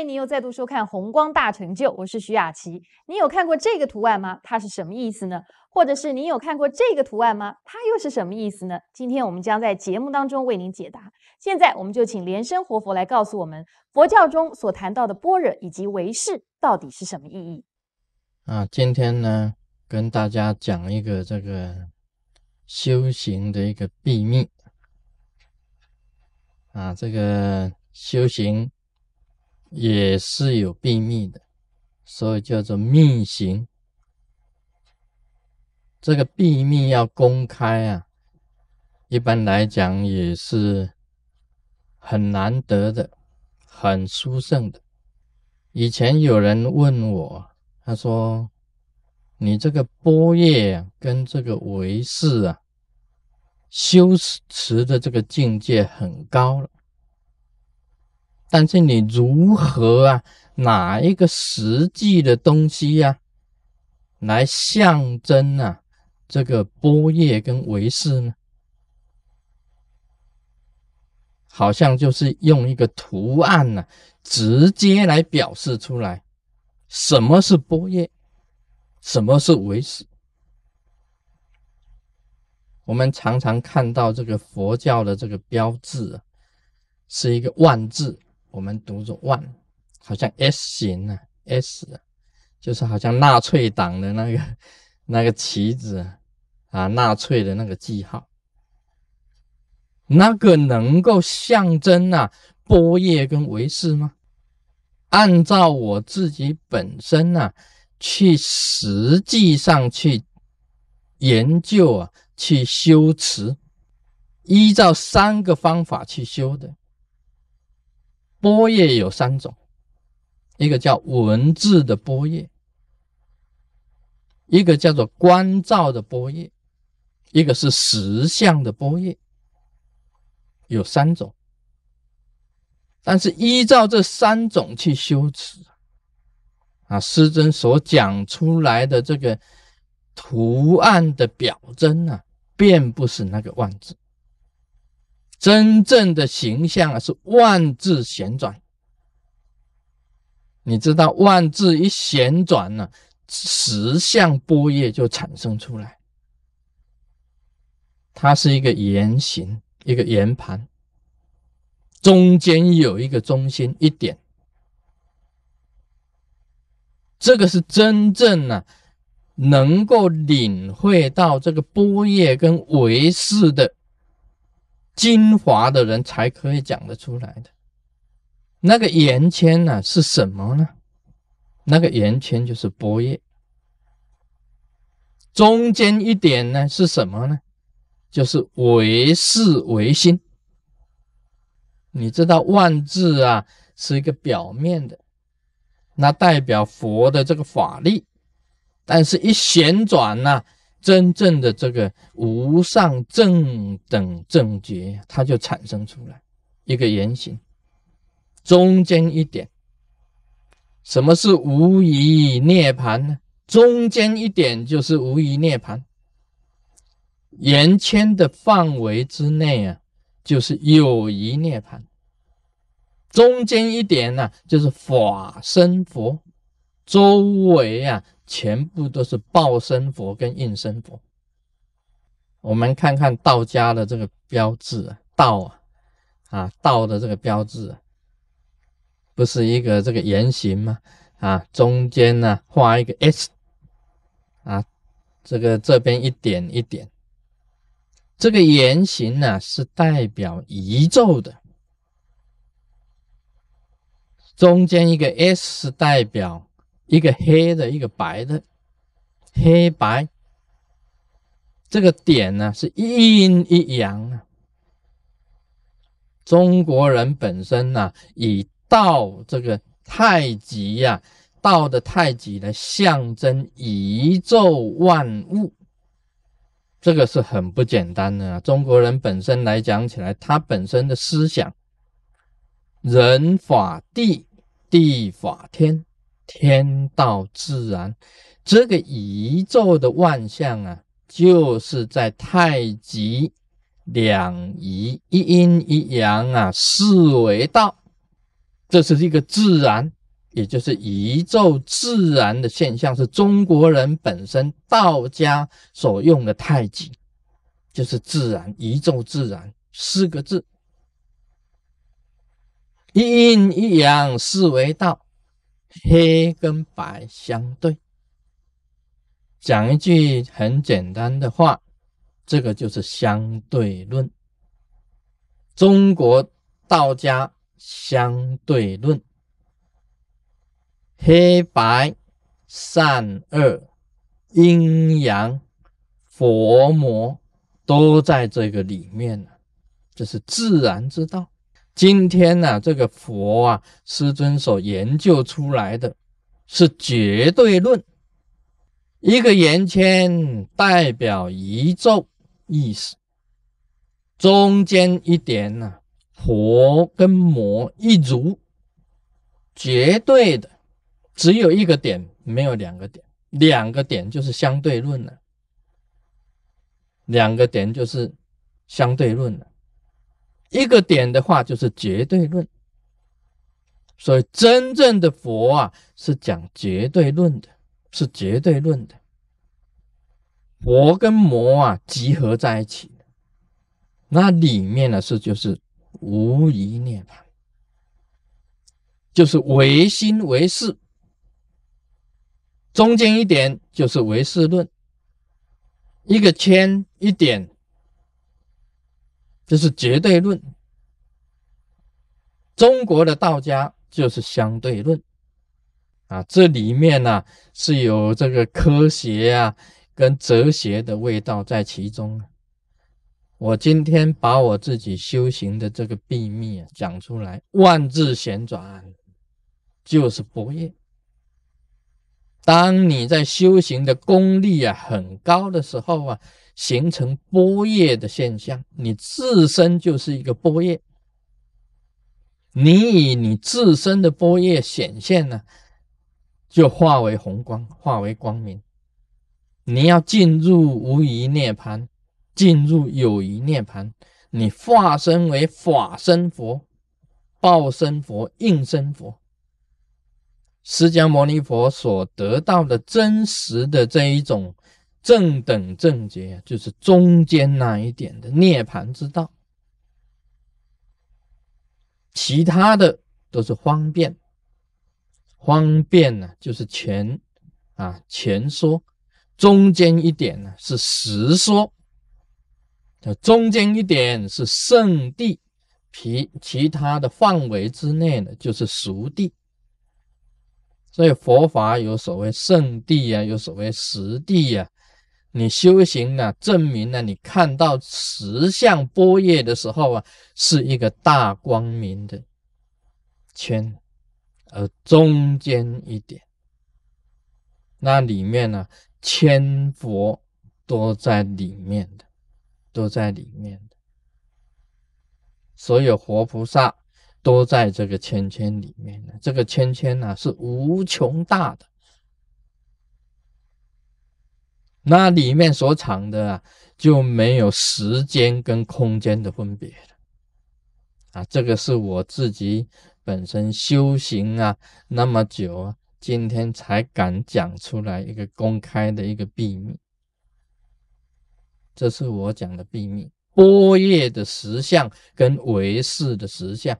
欢迎你又再度收看《红光大成就》，我是徐雅琪。你有看过这个图案吗？它是什么意思呢？或者是你有看过这个图案吗？它又是什么意思呢？今天我们将在节目当中为您解答。现在我们就请莲生活佛来告诉我们，佛教中所谈到的般若以及唯识到底是什么意义？啊，今天呢，跟大家讲一个这个修行的一个秘密。啊，这个修行。也是有秘密的，所以叫做密行。这个秘密要公开啊，一般来讲也是很难得的，很殊胜的。以前有人问我，他说：“你这个波叶跟这个唯识啊，修持的这个境界很高了。”但是你如何啊？哪一个实际的东西呀，来象征啊这个波叶跟维氏呢？好像就是用一个图案呢，直接来表示出来，什么是波叶，什么是维氏。我们常常看到这个佛教的这个标志啊，是一个万字。我们读着万，好像 S 型啊，S 就是好像纳粹党的那个 那个旗子啊，纳粹的那个记号，那个能够象征啊波叶跟维氏吗？按照我自己本身啊，去实际上去研究啊，去修持，依照三个方法去修的。波叶有三种，一个叫文字的波叶，一个叫做观照的波叶，一个是实相的波叶，有三种。但是依照这三种去修持啊，师尊所讲出来的这个图案的表征啊，并不是那个万字。真正的形象啊，是万字旋转。你知道万字一旋转呢，十相波叶就产生出来。它是一个圆形，一个圆盘，中间有一个中心一点。这个是真正呢，能够领会到这个波叶跟维氏的。精华的人才可以讲得出来的。那个圆圈呢是什么呢？那个圆圈就是波叶。中间一点呢是什么呢？就是唯识唯心。你知道万字啊是一个表面的，那代表佛的这个法力，但是一旋转呢。真正的这个无上正等正觉，它就产生出来一个圆形，中间一点。什么是无疑涅盘呢？中间一点就是无疑涅盘。圆圈的范围之内啊，就是有疑涅盘。中间一点呢，就是法身佛，周围啊。全部都是报身佛跟应身佛。我们看看道家的这个标志啊，道啊，啊道的这个标志，不是一个这个圆形吗？啊，中间呢画一个 S，啊，这个这边一点一点，这个圆形呢是代表宇宙的，中间一个 S 是代表。一个黑的，一个白的，黑白，这个点呢是一阴一阳啊。中国人本身呢以道这个太极呀，道的太极来象征宇宙万物，这个是很不简单的啊。中国人本身来讲起来，他本身的思想，人法地，地法天。天道自然，这个宇宙的万象啊，就是在太极两仪一阴一阳啊，四为道。这是一个自然，也就是宇宙自然的现象，是中国人本身道家所用的太极，就是自然，宇宙自然四个字。一阴一阳四为道，黑跟白相对。讲一句很简单的话，这个就是相对论。中国道家相对论，黑白善恶、阴阳、佛魔都在这个里面了。这是自然之道。今天呢，这个佛啊，师尊所研究出来的是绝对论。一个圆圈代表宇宙意识，中间一点呢，佛跟魔一如，绝对的，只有一个点，没有两个点，两个点就是相对论了，两个点就是相对论了，一个点的话就是绝对论，所以真正的佛啊是讲绝对论的。是绝对论的，佛跟魔啊集合在一起，那里面呢是就是无疑涅槃，就是唯心唯识，中间一点就是唯识论，一个圈一点就是绝对论，中国的道家就是相对论。啊，这里面呢是有这个科学啊跟哲学的味道在其中。我今天把我自己修行的这个秘密啊讲出来，万字旋转就是佛业。当你在修行的功力啊很高的时候啊，形成波叶的现象，你自身就是一个波叶，你以你自身的波叶显现呢。就化为红光，化为光明。你要进入无余涅槃，进入有余涅槃，你化身为法身佛、报身佛、应身佛。释迦牟尼佛所得到的真实的这一种正等正觉，就是中间那一点的涅槃之道，其他的都是方便。方便呢，就是前啊前说，中间一点呢是实说，中间一点是圣地，其其他的范围之内呢就是熟地。所以佛法有所谓圣地啊，有所谓实地啊。你修行呢，证明了你看到实相波叶的时候啊，是一个大光明的圈。而中间一点，那里面呢，千佛都在里面的，都在里面的，所有活菩萨都在这个圈圈里面呢。这个圈圈呢是无穷大的，那里面所藏的啊就没有时间跟空间的分别了。啊，这个是我自己。本身修行啊那么久啊，今天才敢讲出来一个公开的一个秘密，这是我讲的秘密，波叶的实相跟唯识的实相。